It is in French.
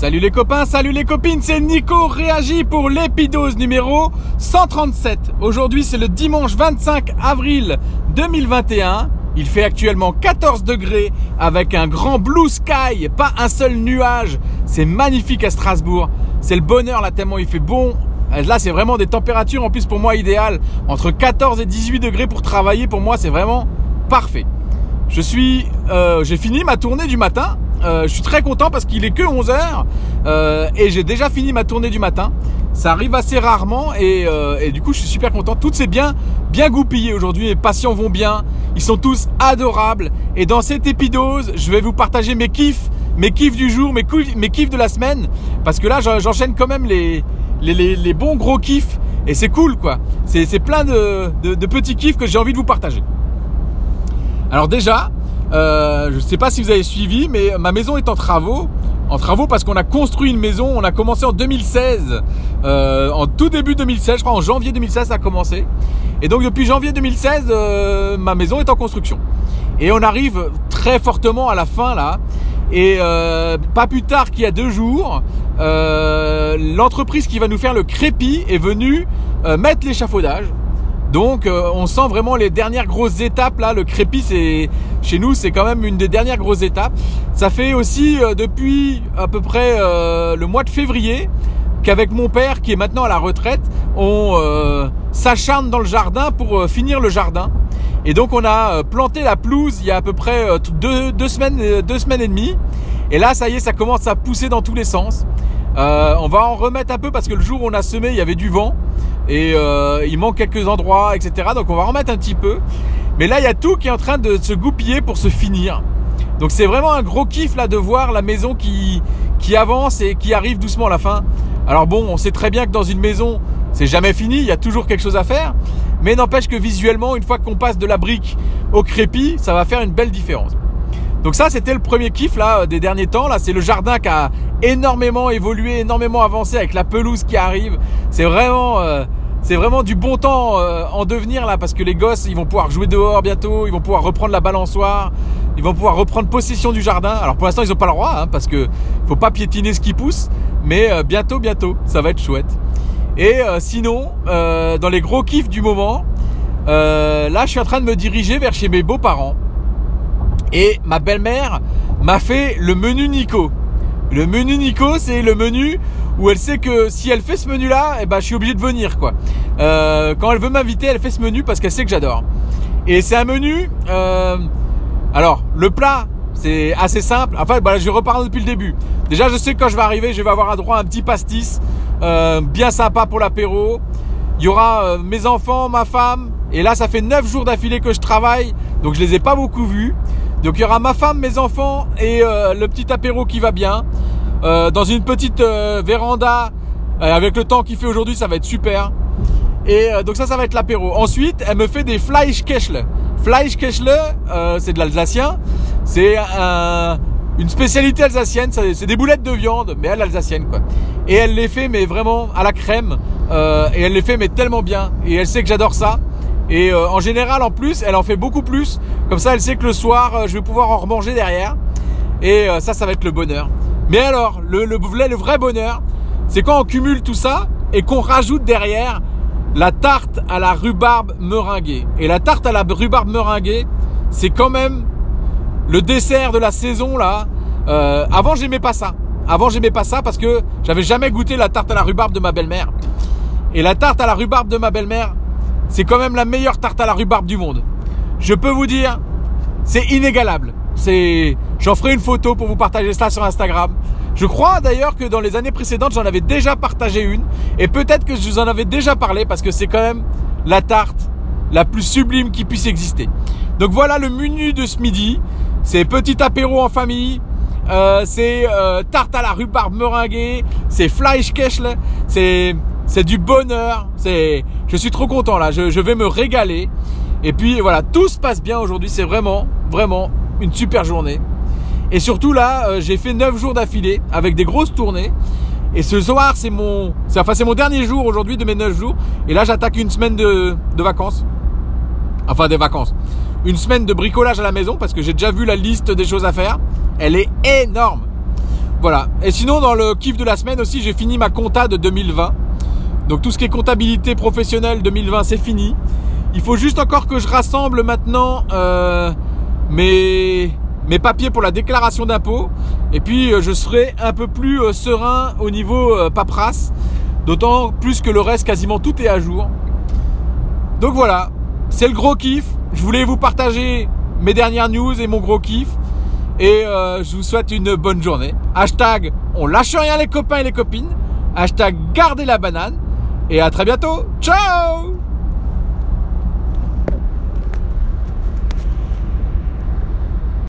Salut les copains, salut les copines, c'est Nico réagit pour l'épidose numéro 137. Aujourd'hui c'est le dimanche 25 avril 2021. Il fait actuellement 14 degrés avec un grand blue sky, pas un seul nuage. C'est magnifique à Strasbourg. C'est le bonheur là tellement il fait bon. Là c'est vraiment des températures en plus pour moi idéales. Entre 14 et 18 degrés pour travailler pour moi c'est vraiment parfait. Je suis, euh, j'ai fini ma tournée du matin. Euh, je suis très content parce qu'il est que 11 h euh, et j'ai déjà fini ma tournée du matin. Ça arrive assez rarement et, et du coup je suis super content. Tout s'est bien, bien goupillé aujourd'hui. Mes patients vont bien. Ils sont tous adorables. Et dans cette épidose, je vais vous partager mes kiffs, mes kiffs du jour, mes, kiffs de la semaine. Parce que là, j'enchaîne quand même les, bons gros kiffs. Et c'est cool quoi. C'est plein de, de petits kiffs que j'ai envie de vous partager. Alors déjà, euh, je ne sais pas si vous avez suivi, mais ma maison est en travaux. En travaux parce qu'on a construit une maison, on a commencé en 2016, euh, en tout début 2016, je crois en janvier 2016 ça a commencé. Et donc depuis janvier 2016, euh, ma maison est en construction. Et on arrive très fortement à la fin là. Et euh, pas plus tard qu'il y a deux jours, euh, l'entreprise qui va nous faire le crépi est venue euh, mettre l'échafaudage. Donc euh, on sent vraiment les dernières grosses étapes là. Le crépi, c'est chez nous, c'est quand même une des dernières grosses étapes. Ça fait aussi euh, depuis à peu près euh, le mois de février qu'avec mon père, qui est maintenant à la retraite, on s'acharne dans le jardin pour finir le jardin. Et donc on a planté la pelouse il y a à peu près deux, deux semaines, deux semaines et demie. Et là, ça y est, ça commence à pousser dans tous les sens. on va en remettre un peu parce que le jour où on a semé, il y avait du vent et euh, il manque quelques endroits, etc. Donc on va remettre un petit peu. Mais là, il y a tout qui est en train de se goupiller pour se finir. Donc c'est vraiment un gros kiff là de voir la maison qui, avance et qui arrive doucement à la fin. Alors bon, on sait très bien que dans une maison, c'est jamais fini, il y a toujours quelque chose à faire. Mais n'empêche que visuellement, une fois qu'on passe de la brique au crépi, ça va faire une belle différence. Donc ça, c'était le premier kiff là des derniers temps. Là, c'est le jardin qui a énormément évolué, énormément avancé avec la pelouse qui arrive. C'est vraiment, euh, c'est vraiment du bon temps euh, en devenir là parce que les gosses, ils vont pouvoir jouer dehors bientôt, ils vont pouvoir reprendre la balançoire, ils vont pouvoir reprendre possession du jardin. Alors pour l'instant, ils n'ont pas le droit hein, parce que faut pas piétiner ce qui pousse, mais euh, bientôt, bientôt, ça va être chouette. Et sinon, dans les gros kiffs du moment, là, je suis en train de me diriger vers chez mes beaux-parents. Et ma belle-mère m'a fait le menu Nico. Le menu Nico, c'est le menu où elle sait que si elle fait ce menu-là, eh ben, je suis obligé de venir, quoi. Euh, quand elle veut m'inviter, elle fait ce menu parce qu'elle sait que j'adore. Et c'est un menu. Euh, alors, le plat, c'est assez simple. Enfin, bah, je reparle depuis le début. Déjà, je sais que quand je vais arriver, je vais avoir un droit à un petit pastis, euh, bien sympa pour l'apéro. Il y aura mes enfants, ma femme. Et là, ça fait 9 jours d'affilée que je travaille, donc je les ai pas beaucoup vus. Donc il y aura ma femme, mes enfants et le petit apéro qui va bien. Euh, dans une petite euh, véranda, avec le temps qu'il fait aujourd'hui, ça va être super. Et donc ça, ça va être l'apéro. Ensuite, elle me fait des Fleischkäschle. Fleischkäschle, c'est de l'alsacien. C'est une spécialité alsacienne. C'est des boulettes de viande, mais à l'alsacienne quoi. Et elle les fait, mais vraiment à la crème. et elle les fait, mais tellement bien. Et elle sait que j'adore ça. Et euh, en général, en plus, elle en fait beaucoup plus. Comme ça, elle sait que le soir, euh, je vais pouvoir en remanger derrière. Et euh, ça, ça va être le bonheur. Mais alors, le, vrai bonheur, c'est quand on cumule tout ça et qu'on rajoute derrière la tarte à la rhubarbe meringuée. Et la tarte à la rhubarbe meringuée, c'est quand même le dessert de la saison là. Euh, avant, j'aimais pas ça. Avant, j'aimais pas ça parce que j'avais jamais goûté la tarte à la rhubarbe de ma belle-mère. Et la tarte à la rhubarbe de ma belle-mère, c'est quand même la meilleure tarte à la rhubarbe du monde. Je peux vous dire, c'est inégalable. C'est, j'en ferai une photo pour vous partager ça sur Instagram. Je crois d'ailleurs que dans les années précédentes, j'en avais déjà partagé une, et peut-être que je vous en avais déjà parlé parce que c'est quand même la tarte la plus sublime qui puisse exister. Donc voilà le menu de ce midi. C'est petit apéro en famille. Euh, c'est euh, tarte à la rhubarbe meringuée. C'est Fleischkäschle. C'est c'est du bonheur. C'est, je suis trop content là. Je, vais me régaler. Et puis voilà, tout se passe bien aujourd'hui. C'est vraiment, vraiment une super journée. Et surtout là, euh, j'ai fait 9 jours d'affilée avec des grosses tournées. Et ce soir, c'est mon, enfin, c'est mon dernier jour aujourd'hui de mes 9 jours. Et là, j'attaque une semaine de, de vacances. Enfin, des vacances. Une semaine de bricolage à la maison parce que j'ai déjà vu la liste des choses à faire. Elle est énorme. Voilà. Et sinon, dans le kiff de la semaine aussi, j'ai fini ma compta de 2020. Donc tout ce qui est comptabilité professionnelle 2020, c'est fini. Il faut juste encore que je rassemble maintenant euh, mes, mes papiers pour la déclaration d'impôt. Et puis euh, je serai un peu plus euh, serein au niveau euh, paperasse. D'autant plus que le reste, quasiment tout est à jour. Donc voilà, c'est le gros kiff. Je voulais vous partager mes dernières news et mon gros kiff. Et je vous souhaite une bonne journée. Hashtag on lâche rien les copains et les copines. Hashtag gardez la banane. Et à très bientôt. Ciao